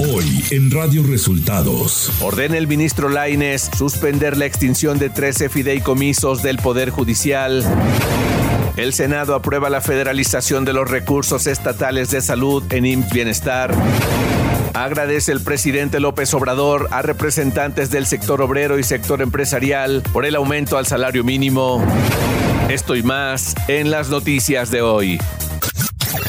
Hoy en Radio Resultados. Ordena el ministro Laines suspender la extinción de 13 fideicomisos del Poder Judicial. El Senado aprueba la federalización de los recursos estatales de salud en IMSS Bienestar. Agradece el presidente López Obrador a representantes del sector obrero y sector empresarial por el aumento al salario mínimo. Esto y más en las noticias de hoy.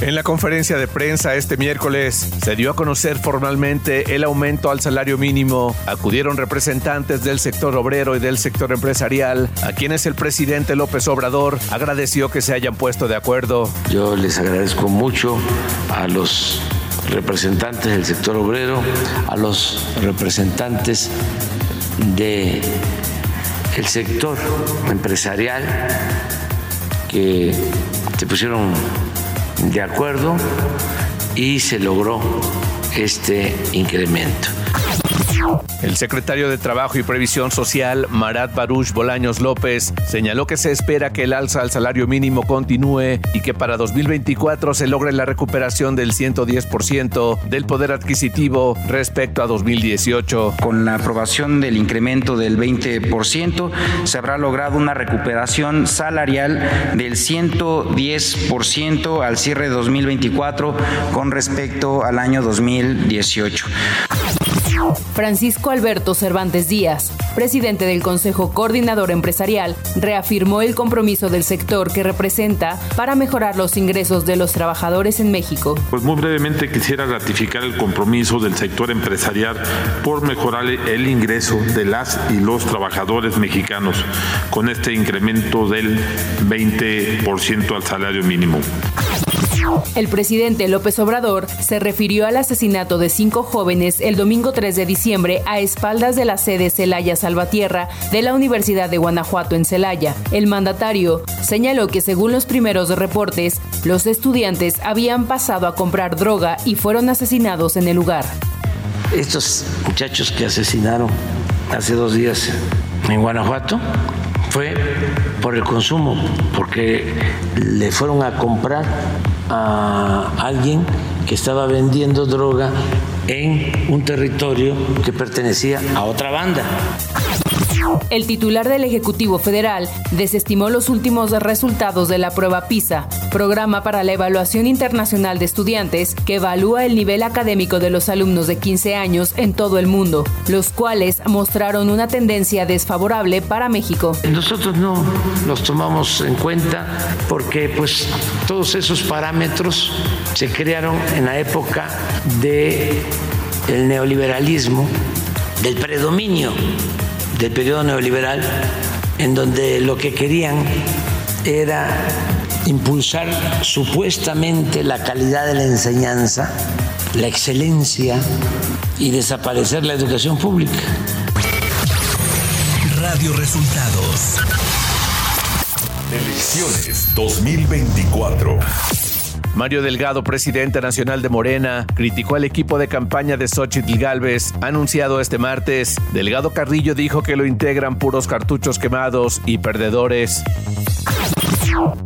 En la conferencia de prensa este miércoles se dio a conocer formalmente el aumento al salario mínimo. Acudieron representantes del sector obrero y del sector empresarial, a quienes el presidente López Obrador agradeció que se hayan puesto de acuerdo. Yo les agradezco mucho a los representantes del sector obrero, a los representantes del sector empresarial que se pusieron de acuerdo y se logró este incremento. El secretario de Trabajo y Previsión Social, Marat Baruch Bolaños López, señaló que se espera que el alza al salario mínimo continúe y que para 2024 se logre la recuperación del 110% del poder adquisitivo respecto a 2018. Con la aprobación del incremento del 20%, se habrá logrado una recuperación salarial del 110% al cierre de 2024 con respecto al año 2018. Francisco Alberto Cervantes Díaz, presidente del Consejo Coordinador Empresarial, reafirmó el compromiso del sector que representa para mejorar los ingresos de los trabajadores en México. Pues muy brevemente quisiera ratificar el compromiso del sector empresarial por mejorar el ingreso de las y los trabajadores mexicanos con este incremento del 20% al salario mínimo. El presidente López Obrador se refirió al asesinato de cinco jóvenes el domingo 3 de diciembre a espaldas de la sede Celaya Salvatierra de la Universidad de Guanajuato en Celaya. El mandatario señaló que según los primeros reportes, los estudiantes habían pasado a comprar droga y fueron asesinados en el lugar. Estos muchachos que asesinaron hace dos días en Guanajuato fue por el consumo, porque le fueron a comprar a alguien que estaba vendiendo droga en un territorio que pertenecía a otra banda. El titular del Ejecutivo Federal desestimó los últimos resultados de la prueba PISA, programa para la evaluación internacional de estudiantes que evalúa el nivel académico de los alumnos de 15 años en todo el mundo, los cuales mostraron una tendencia desfavorable para México. Nosotros no los tomamos en cuenta porque pues todos esos parámetros se crearon en la época de el neoliberalismo, del predominio del periodo neoliberal, en donde lo que querían era impulsar supuestamente la calidad de la enseñanza, la excelencia y desaparecer la educación pública. Radio Resultados. Elecciones 2024. Mario Delgado, presidente nacional de Morena, criticó al equipo de campaña de Xochitl Galvez, anunciado este martes. Delgado Carrillo dijo que lo integran puros cartuchos quemados y perdedores.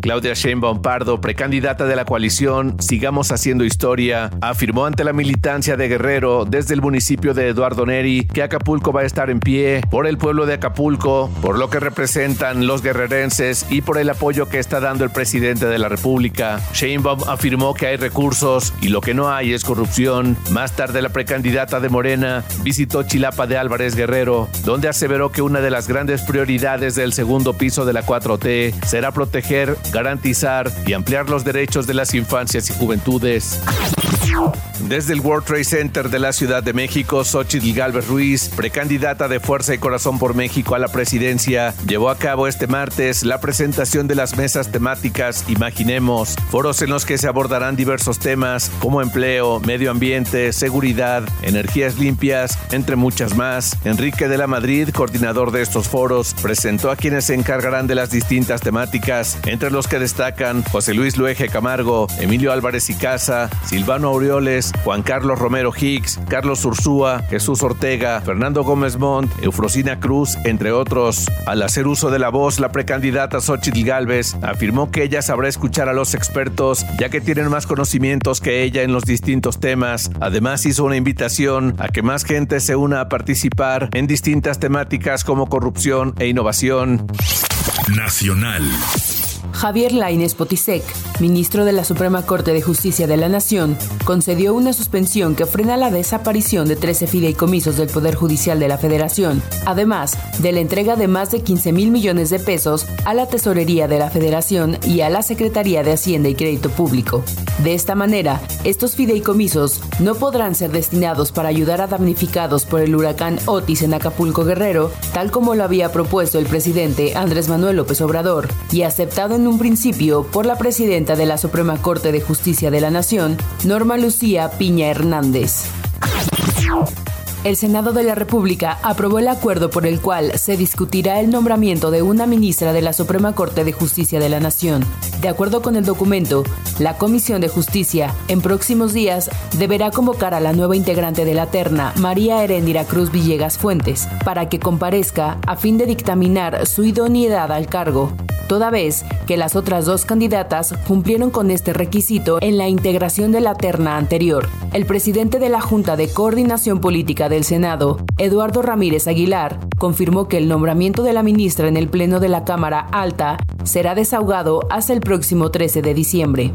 Claudia Sheinbaum Pardo, precandidata de la coalición Sigamos Haciendo Historia, afirmó ante la militancia de Guerrero desde el municipio de Eduardo Neri que Acapulco va a estar en pie por el pueblo de Acapulco, por lo que representan los guerrerenses y por el apoyo que está dando el presidente de la República. Sheinbaum afirmó que hay recursos y lo que no hay es corrupción. Más tarde la precandidata de Morena visitó Chilapa de Álvarez Guerrero, donde aseveró que una de las grandes prioridades del segundo piso de la 4T será proteger garantizar y ampliar los derechos de las infancias y juventudes. Desde el World Trade Center de la Ciudad de México, Xochitl Galvez Ruiz, precandidata de Fuerza y Corazón por México a la presidencia, llevó a cabo este martes la presentación de las mesas temáticas Imaginemos, foros en los que se abordarán diversos temas como empleo, medio ambiente, seguridad, energías limpias, entre muchas más. Enrique de la Madrid, coordinador de estos foros, presentó a quienes se encargarán de las distintas temáticas, entre los que destacan José Luis Luege Camargo, Emilio Álvarez y Casa, Silvano Aureoles, Juan Carlos Romero Hicks, Carlos Ursúa, Jesús Ortega, Fernando Gómez Montt, Eufrosina Cruz, entre otros. Al hacer uso de la voz, la precandidata Xochitl Galvez afirmó que ella sabrá escuchar a los expertos, ya que tienen más conocimientos que ella en los distintos temas. Además, hizo una invitación a que más gente se una a participar en distintas temáticas como corrupción e innovación. Nacional. Javier Lainez Potisek, ministro de la Suprema Corte de Justicia de la Nación, concedió una suspensión que frena la desaparición de 13 fideicomisos del Poder Judicial de la Federación, además de la entrega de más de 15 mil millones de pesos a la Tesorería de la Federación y a la Secretaría de Hacienda y Crédito Público. De esta manera, estos fideicomisos no podrán ser destinados para ayudar a damnificados por el huracán Otis en Acapulco Guerrero, tal como lo había propuesto el presidente Andrés Manuel López Obrador y aceptado en un principio por la presidenta de la Suprema Corte de Justicia de la Nación, Norma Lucía Piña Hernández. El Senado de la República aprobó el acuerdo por el cual se discutirá el nombramiento de una ministra de la Suprema Corte de Justicia de la Nación. De acuerdo con el documento, la Comisión de Justicia en próximos días deberá convocar a la nueva integrante de la terna, María Heréndira Cruz Villegas Fuentes, para que comparezca a fin de dictaminar su idoneidad al cargo toda vez que las otras dos candidatas cumplieron con este requisito en la integración de la terna anterior. El presidente de la Junta de Coordinación Política del Senado, Eduardo Ramírez Aguilar, confirmó que el nombramiento de la ministra en el Pleno de la Cámara Alta será desahogado hasta el próximo 13 de diciembre.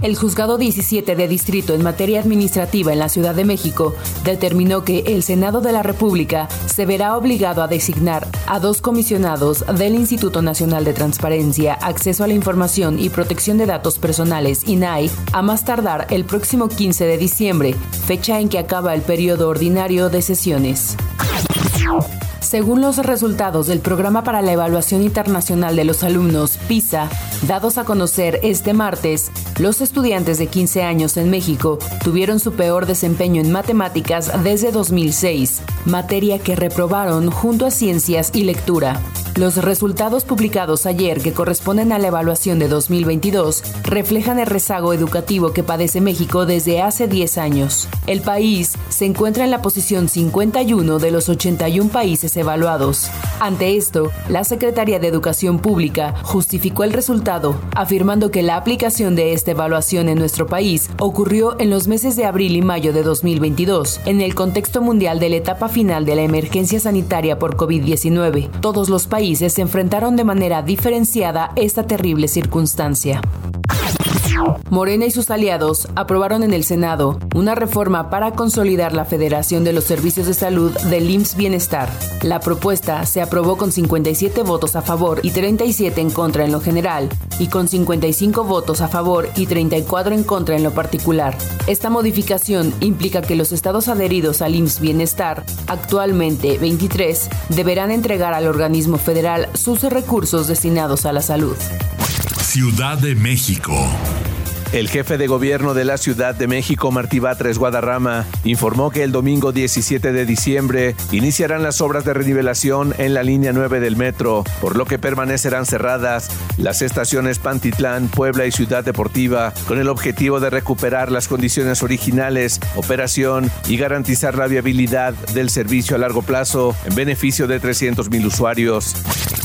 El juzgado 17 de distrito en materia administrativa en la Ciudad de México determinó que el Senado de la República se verá obligado a designar a dos comisionados del Instituto Nacional de Transparencia, Acceso a la Información y Protección de Datos Personales, INAI, a más tardar el próximo 15 de diciembre, fecha en que acaba el periodo ordinario de sesiones. Según los resultados del Programa para la Evaluación Internacional de los Alumnos, PISA, dados a conocer este martes, los estudiantes de 15 años en México tuvieron su peor desempeño en matemáticas desde 2006, materia que reprobaron junto a ciencias y lectura. Los resultados publicados ayer, que corresponden a la evaluación de 2022, reflejan el rezago educativo que padece México desde hace 10 años. El país se encuentra en la posición 51 de los 81 países evaluados. Ante esto, la Secretaría de Educación Pública justificó el resultado, afirmando que la aplicación de esta evaluación en nuestro país ocurrió en los meses de abril y mayo de 2022, en el contexto mundial de la etapa final de la emergencia sanitaria por COVID-19. Todos los países se enfrentaron de manera diferenciada esta terrible circunstancia. Morena y sus aliados aprobaron en el Senado una reforma para consolidar la Federación de los Servicios de Salud del IMSS Bienestar. La propuesta se aprobó con 57 votos a favor y 37 en contra en lo general y con 55 votos a favor y 34 en contra en lo particular. Esta modificación implica que los estados adheridos al IMSS Bienestar, actualmente 23, deberán entregar al organismo federal sus recursos destinados a la salud. Ciudad de México. El jefe de gobierno de la Ciudad de México, Martí Batres Guadarrama, informó que el domingo 17 de diciembre iniciarán las obras de renivelación en la línea 9 del metro, por lo que permanecerán cerradas las estaciones Pantitlán, Puebla y Ciudad Deportiva, con el objetivo de recuperar las condiciones originales, operación y garantizar la viabilidad del servicio a largo plazo en beneficio de 300 mil usuarios.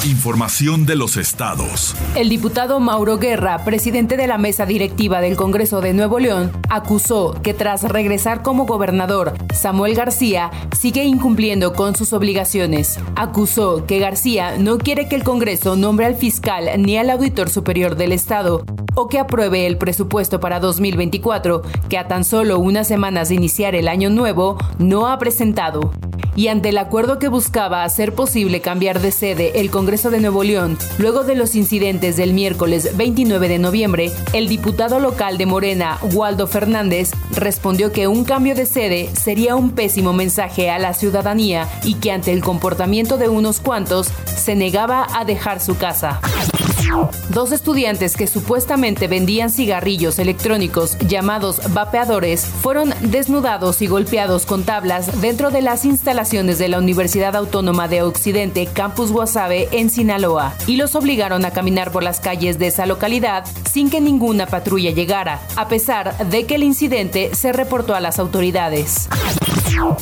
Información de los estados. El diputado Mauro Guerra, presidente de la mesa directiva del Congreso de Nuevo León, acusó que tras regresar como gobernador, Samuel García sigue incumpliendo con sus obligaciones. Acusó que García no quiere que el Congreso nombre al fiscal ni al auditor superior del Estado o que apruebe el presupuesto para 2024, que a tan solo unas semanas de iniciar el año nuevo no ha presentado y ante el acuerdo que buscaba hacer posible cambiar de sede el Congreso de Nuevo León, luego de los incidentes del miércoles 29 de noviembre, el diputado local de Morena, Waldo Fernández, respondió que un cambio de sede sería un pésimo mensaje a la ciudadanía y que ante el comportamiento de unos cuantos se negaba a dejar su casa. Dos estudiantes que supuestamente vendían cigarrillos electrónicos llamados vapeadores fueron desnudados y golpeados con tablas dentro de las instalaciones de la Universidad Autónoma de Occidente Campus Guasave en Sinaloa y los obligaron a caminar por las calles de esa localidad sin que ninguna patrulla llegara, a pesar de que el incidente se reportó a las autoridades.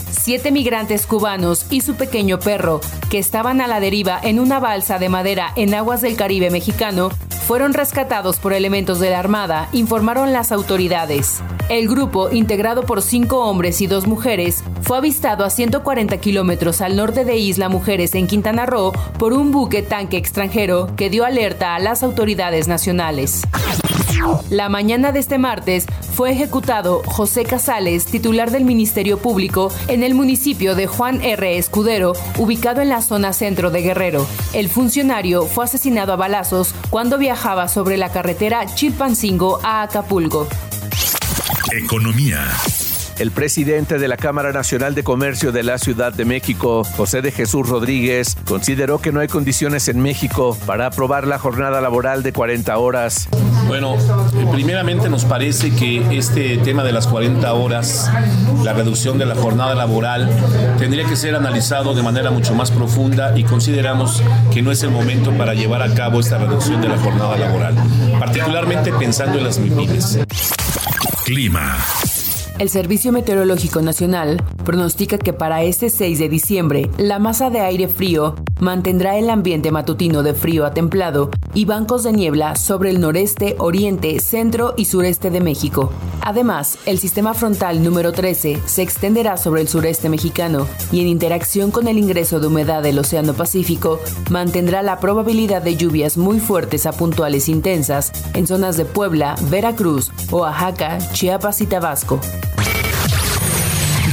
Siete migrantes cubanos y su pequeño perro, que estaban a la deriva en una balsa de madera en aguas del Caribe mexicano, fueron rescatados por elementos de la Armada, informaron las autoridades. El grupo, integrado por cinco hombres y dos mujeres, fue avistado a 140 kilómetros al norte de Isla Mujeres en Quintana Roo por un buque tanque extranjero que dio alerta a las autoridades nacionales. La mañana de este martes fue ejecutado José Casales, titular del Ministerio Público, en el municipio de Juan R. Escudero, ubicado en la zona centro de Guerrero. El funcionario fue asesinado a balazos cuando viajaba sobre la carretera Chilpancingo a Acapulco. Economía. El presidente de la Cámara Nacional de Comercio de la Ciudad de México, José de Jesús Rodríguez, consideró que no hay condiciones en México para aprobar la jornada laboral de 40 horas. Bueno, primeramente nos parece que este tema de las 40 horas, la reducción de la jornada laboral, tendría que ser analizado de manera mucho más profunda y consideramos que no es el momento para llevar a cabo esta reducción de la jornada laboral, particularmente pensando en las MIPIMES. Clima. El Servicio Meteorológico Nacional pronostica que para este 6 de diciembre la masa de aire frío mantendrá el ambiente matutino de frío a templado y bancos de niebla sobre el noreste, oriente, centro y sureste de México. Además, el sistema frontal número 13 se extenderá sobre el sureste mexicano y en interacción con el ingreso de humedad del Océano Pacífico mantendrá la probabilidad de lluvias muy fuertes a puntuales intensas en zonas de Puebla, Veracruz, Oaxaca, Chiapas y Tabasco.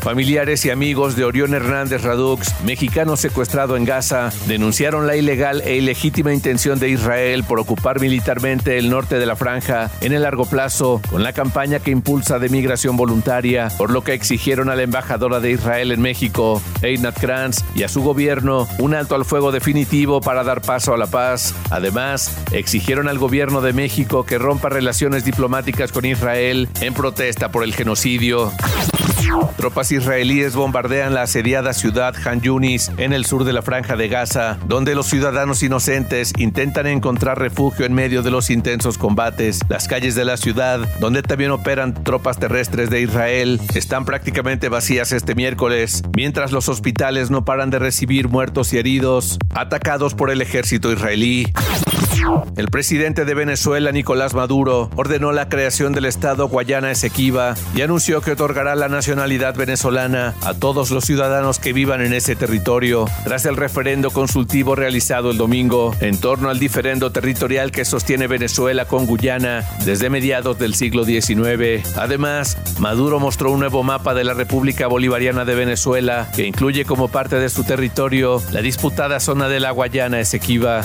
Familiares y amigos de Orión Hernández Radux, mexicano secuestrado en Gaza, denunciaron la ilegal e ilegítima intención de Israel por ocupar militarmente el norte de la franja en el largo plazo con la campaña que impulsa de migración voluntaria, por lo que exigieron a la embajadora de Israel en México, Einat Kranz, y a su gobierno un alto al fuego definitivo para dar paso a la paz. Además, exigieron al gobierno de México que rompa relaciones diplomáticas con Israel en protesta por el genocidio. Tropas israelíes bombardean la asediada ciudad Han Yunis en el sur de la franja de Gaza, donde los ciudadanos inocentes intentan encontrar refugio en medio de los intensos combates. Las calles de la ciudad, donde también operan tropas terrestres de Israel, están prácticamente vacías este miércoles, mientras los hospitales no paran de recibir muertos y heridos, atacados por el ejército israelí. El presidente de Venezuela, Nicolás Maduro, ordenó la creación del Estado Guayana Esequiba y anunció que otorgará la venezolana a todos los ciudadanos que vivan en ese territorio, tras el referendo consultivo realizado el domingo en torno al diferendo territorial que sostiene Venezuela con Guyana desde mediados del siglo XIX. Además, Maduro mostró un nuevo mapa de la República Bolivariana de Venezuela que incluye como parte de su territorio la disputada zona de la Guayana Esequiba.